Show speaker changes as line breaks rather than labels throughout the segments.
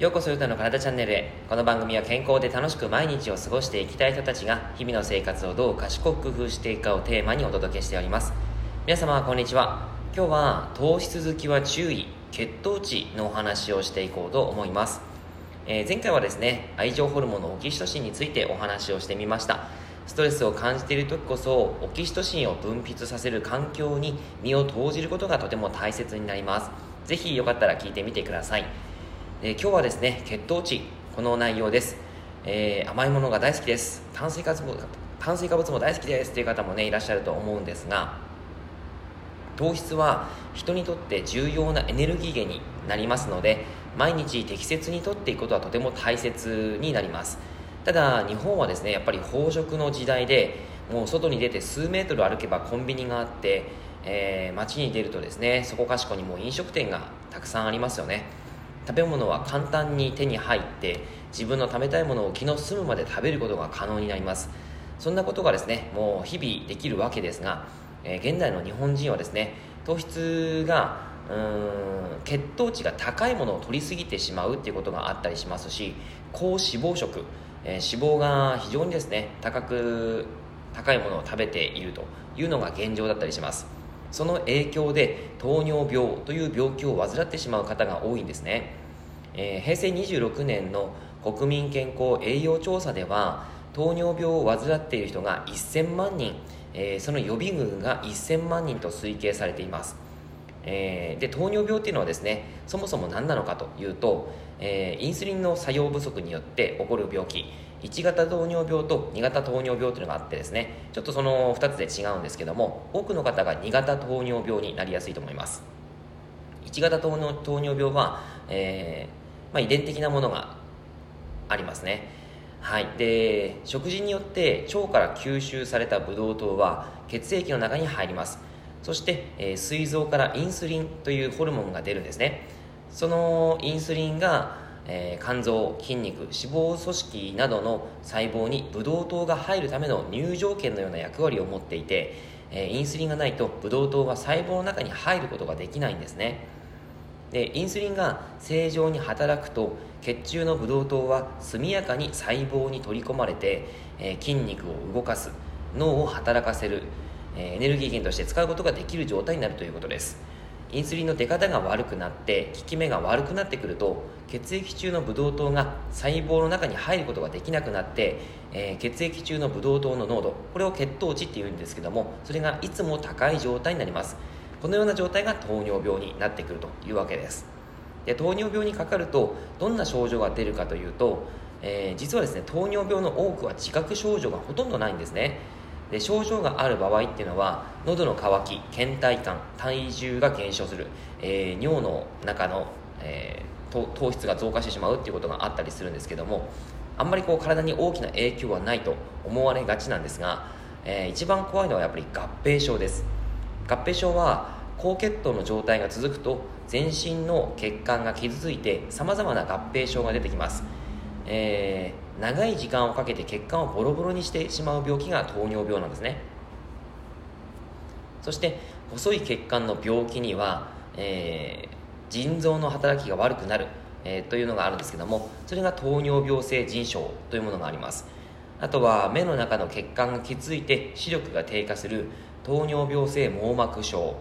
ようこそゆたの体チャンネルへ。この番組は健康で楽しく毎日を過ごしていきたい人たちが日々の生活をどう賢く工夫していくかをテーマにお届けしております。皆様こんにちは。今日は糖質好きは注意血糖値のお話をしていこうと思います。えー、前回はですね愛情ホルモンのオキシトシンについてお話をしてみました。ストレスを感じている時こそオキシトシンを分泌させる環境に身を投じることがとても大切になります。ぜひよかったら聞いてみてください、えー、今日はですね血糖値この内容です、えー、甘いものが大好きです。炭水化物も炭水化物も大好きですという方もねいらっしゃると思うんですが糖質は人にとって重要なエネルギー源になりますので毎日適切にとっていくことはとても大切になります。ただ日本はですねやっぱり飽食の時代でもう外に出て数メートル歩けばコンビニがあって、えー、街に出るとですねそこかしこにもう飲食店がたくさんありますよね。食べ物は簡単に手に入って自分の食べたいものを気の済むまで食べることが可能になります。そんなことがですねもう日々できるわけですが、えー、現代の日本人はですね糖質がうん血糖値が高いものを取りすぎてしまうっていうことがあったりしますし高脂肪食、えー、脂肪が非常にですね高く高いものを食べているというのが現状だったりします。その影響で糖尿病という病気を患ってしまう方が多いんですね、えー、平成26年の国民健康栄養調査では糖尿病を患っている人が1000万人、えー、その予備軍が1000万人と推計されています。えー、で糖尿病っていうのはですねそもそも何なのかというと、えー、インスリンの作用不足によって起こる病気1型糖尿病と2型糖尿病というのがあってですねちょっとその2つで違うんですけども多くの方が2型糖尿病になりやすいと思います。1型糖尿病は、えーまあ、遺伝的なものがありますね。はい。で食事によって腸から吸収されたブドウ糖は血液の中に入ります。そして、え、膵臓からインスリンというホルモンが出るんですね。そのインスリンが、えー、肝臓筋肉脂肪組織などの細胞にブドウ糖が入るための入場券のような役割を持っていて、えー、インスリンがないとブドウ糖が細胞の中に入ることができないんですね。でインスリンが正常に働くと血中のブドウ糖は速やかに細胞に取り込まれて、え筋肉を動かす脳を働かせるエネルギー源として使うことができる状態になるということです。インスリンの出方が悪くなって効き目が悪くなってくると血液中のブドウ糖が細胞の中に入ることができなくなって、えー、血液中のブドウ糖の濃度これを血糖値っていうんですけどもそれがいつも高い状態になります。このような状態が糖尿病になってくるというわけです。で糖尿病にかかるとどんな症状が出るかというと、えー、実はですね糖尿病の多くは自覚症状がほとんどないんですね。で症状がある場合っていうのは喉の渇き倦怠感体重が減少する、えー、尿の中の、えー、糖質が増加してしまうっていうことがあったりするんですけどもあんまりこう体に大きな影響はないと思われがちなんですが、えー、一番怖いのはやっぱり合併症です。合併症は高血糖の状態が続くと全身の血管が傷ついてさまざまな合併症が出てきます、えー長い時間をかけて血管をボロボロにしてしまう病気が糖尿病なんですね。そして細い血管の病気には、えー、腎臓の働きが悪くなる、えー、というのがあるんですけどもそれが糖尿病性腎症というものがあります。あとは目の中の血管が傷ついて視力が低下する糖尿病性網膜症、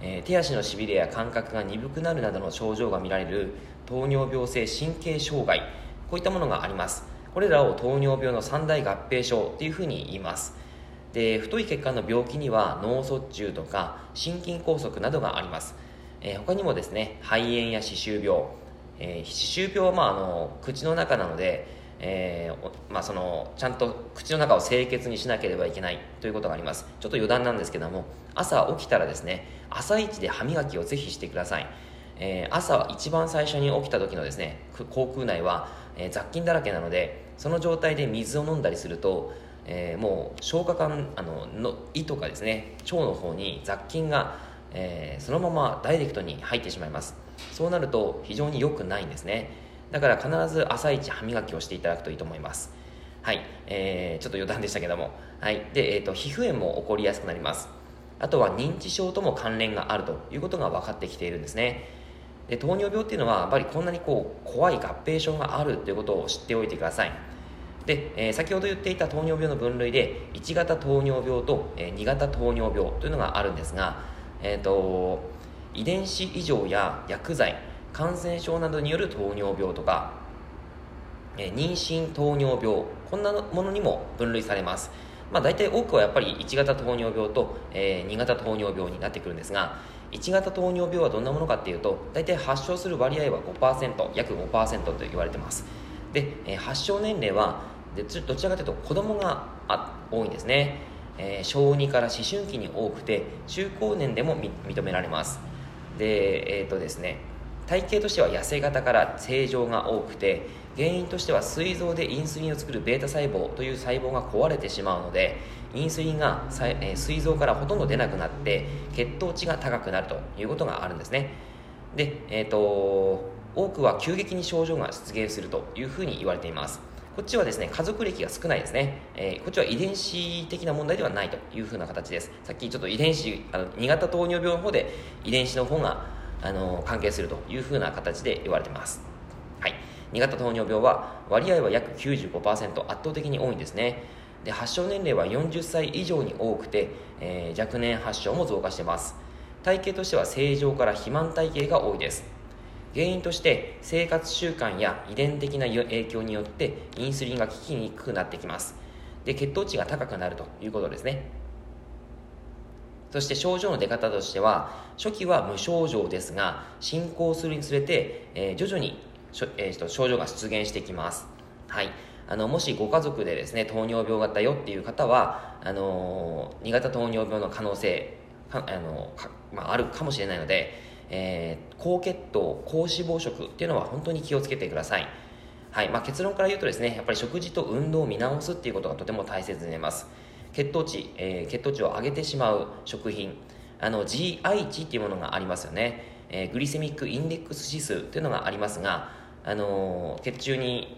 えー、手足のしびれや感覚が鈍くなるなどの症状が見られる糖尿病性神経障害。こういったものがあります。これらを糖尿病の三大合併症というふうに言います。で太い血管の病気には脳卒中とか心筋梗塞などがあります、えー、他にもですね肺炎や歯周病、えー、歯周病は、まあ、あの口の中なので、えーまあ、そのちゃんと口の中を清潔にしなければいけないということがあります。ちょっと余談なんですけども朝起きたらですね朝一で歯磨きをぜひしてください。え、朝一番最初に起きた時のですね口腔内は、えー、雑菌だらけなのでその状態で水を飲んだりすると、えー、もう消化管あのの胃とかですね腸の方に雑菌が、えそのままダイレクトに入ってしまいます。そうなると非常に良くないんですね。だから必ず朝一歯磨きをしていただくといいと思います。はい、えー、ちょっと余談でしたけども、はい。でえーと、皮膚炎も起こりやすくなります。あとは認知症とも関連があるということが分かってきているんですね。で糖尿病っていうのはやっぱりこんなにこう怖い合併症があるということを知っておいてください。で、えー、先ほど言っていた糖尿病の分類で1型糖尿病と、えー、2型糖尿病というのがあるんですが、えーと、遺伝子異常や薬剤感染症などによる糖尿病とか、えー、妊娠糖尿病こんなものにも分類されます。まあ、大体多くはやっぱり1型糖尿病と、えー、2型糖尿病になってくるんですが1型糖尿病はどんなものかっていうと大体発症する割合は5%約5%と言われてます。で、えー、発症年齢はでどちらかというと子供が多いんですね、えー、小児から思春期に多くて中高年でも認められます。でえっ、ー、とですね体型としては痩せ型から正常が多くて原因としては膵臓でインスリンを作る β 細胞という細胞が壊れてしまうのでインスリンが膵臓からほとんど出なくなって血糖値が高くなるということがあるんですね。で、えーと、多くは急激に症状が出現するというふうに言われています。こっちはですね家族歴が少ないですね、えー、こっちは遺伝子的な問題ではないというふうな形です。さっきちょっと遺伝子あの2型糖尿病の方で遺伝子の方があの関係するというふうな形で言われています。2型糖尿病は割合は約95%圧倒的に多いんですね。で発症年齢は40歳以上に多くて、えー、若年発症も増加してます。体型としては正常から肥満体型が多いです。原因として生活習慣や遺伝的な影響によってインスリンが効きにくくなってきます。で血糖値が高くなるということですね。そして症状の出方としては初期は無症状ですが進行するにつれて、えー、徐々に、えー、症状が出現してきます。はい。あの、もしご家族でですね、糖尿病型よっていう方は、あのー、2型糖尿病の可能性、あのまあ、あるかもしれないので、えー、高血糖、高脂肪食っていうのは本当に気をつけてください。はい。まあ、結論から言うとですね、やっぱり食事と運動を見直すっていうことがとても大切になります。血糖値、えー、血糖値を上げてしまう食品、あの、GI 値っていうものがありますよね。えー、グリセミックインデックス指数っていうのがありますが、あの血中に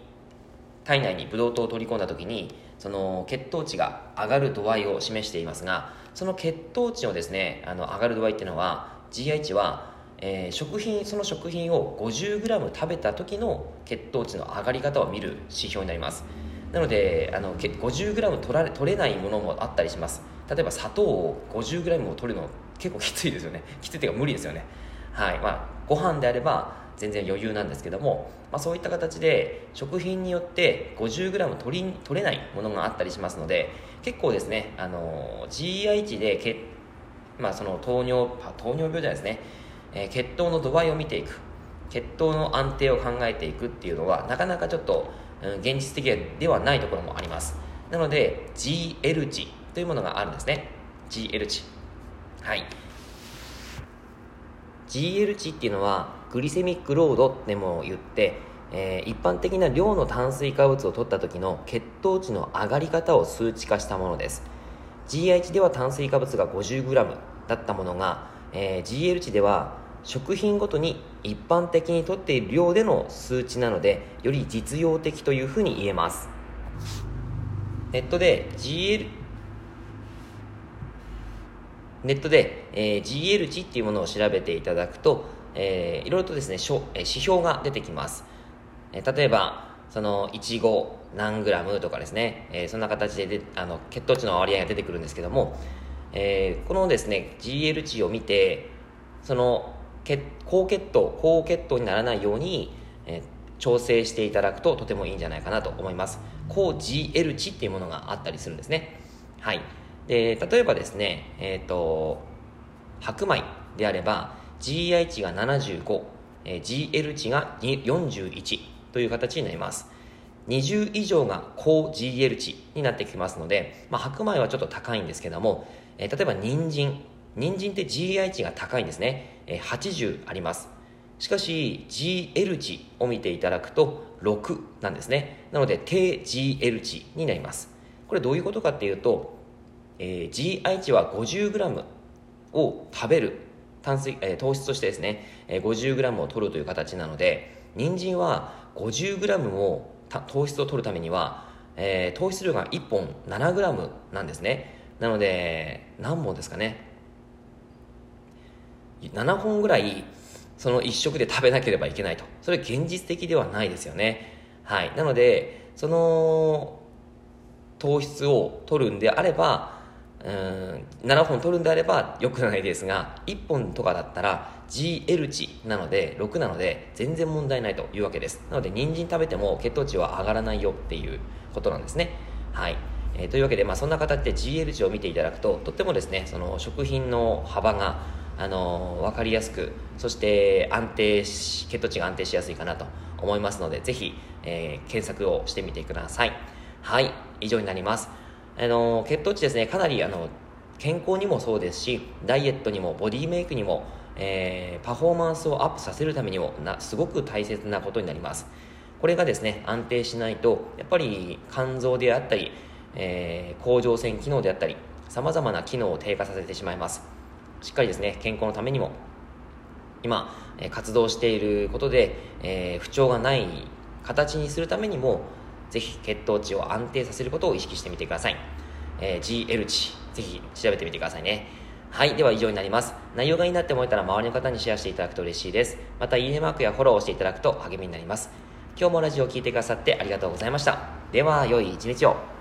体内にブドウ糖を取り込んだ時にその血糖値が上がる度合いを示していますがその血糖値をですねあの上がる度合いっていうのは GI 値は、えー、食品その食品を 50g 食べた時の血糖値の上がり方を見る指標になります。なのであの 50g 取られ取れないものもあったりします。例えば砂糖を 50g を取るの結構きついですよね。きついっていうか無理ですよね。はい。まあご飯であれば全然余裕なんですけども、まあ、そういった形で食品によって 50g 取り取れないものがあったりしますので結構ですねあの GI 値で血、まあ、その糖尿糖尿病じゃないですね、えー、血糖の度合いを見ていく血糖の安定を考えていくっていうのはなかなかちょっと、うん、現実的ではないところもあります。なので GL 値というものがあるんですね。GL 値はい。GL 値っていうのはグリセミックロードでも言って、えー、一般的な量の炭水化物を取った時の血糖値の上がり方を数値化したものです。GI 値では炭水化物が 50g だったものが、えー、GL 値では食品ごとに一般的にとっている量での数値なのでより実用的というふうに言えます。ネットで GL ネットで、えー、GL 値っていうものを調べていただくとえー、いろいろとですね、指標が出てきます。えー、例えば、その、いちご何グラムとかですね、えー、そんな形でであの血糖値の割合が出てくるんですけども、えー、このですね、GL 値を見て、その、血高血糖、高血糖にならないように、えー、調整していただくととてもいいんじゃないかなと思います。高 GL 値っていうものがあったりするんですね。はい。で、例えばですね、えっ、ー、と、白米であれば、GI 値が75、えー、GL 値が41という形になります。20以上が高 GL 値になってきますので、まあ、白米はちょっと高いんですけども、えー、例えば人参。人参って GI 値が高いんですね。えー、80あります。しかし GL 値を見ていただくと6なんですね。なので低 GL 値になります。これどういうことかっていうと、えー、GI 値は 50g を食べる炭水、えー、糖質としてですね、えー、50g を取るという形なので、人参は 50g を糖質を取るためには、えー、糖質量が1本 7g なんですね。なので、何本ですかね。7本ぐらいその1食で食べなければいけないとそれ現実的ではないですよねはいなのでその糖質を取るんであればうん7本取るんであれば良くないですが1本とかだったら GL 値なので6なので全然問題ないというわけです。なので人参食べても血糖値は上がらないよっていうことなんですね。はい。えー、というわけで、まあ、そんな形で GL 値を見ていただくととってもですねその食品の幅があの、分かりやすくそして安定し血糖値が安定しやすいかなと思いますのでぜひ、えー、検索をしてみてください。はい。以上になります。あの血糖値ですねかなりあの健康にもそうですしダイエットにもボディメイクにも、えー、パフォーマンスをアップさせるためにもなすごく大切なことになります。これがですね安定しないとやっぱり肝臓であったり、えー、甲状腺機能であったりさまざまな機能を低下させてしまいます。しっかりですね健康のためにも今活動していることで、えー、不調がない形にするためにもぜひ血糖値を安定させることを意識してみてください。えー、GL 値、ぜひ調べてみてくださいね。はい。では以上になります。内容がいいなって思えたら周りの方にシェアしていただくと嬉しいです。また、いいねマークやフォローをしていただくと励みになります。今日もラジオを聴いてくださってありがとうございました。では、良い一日を。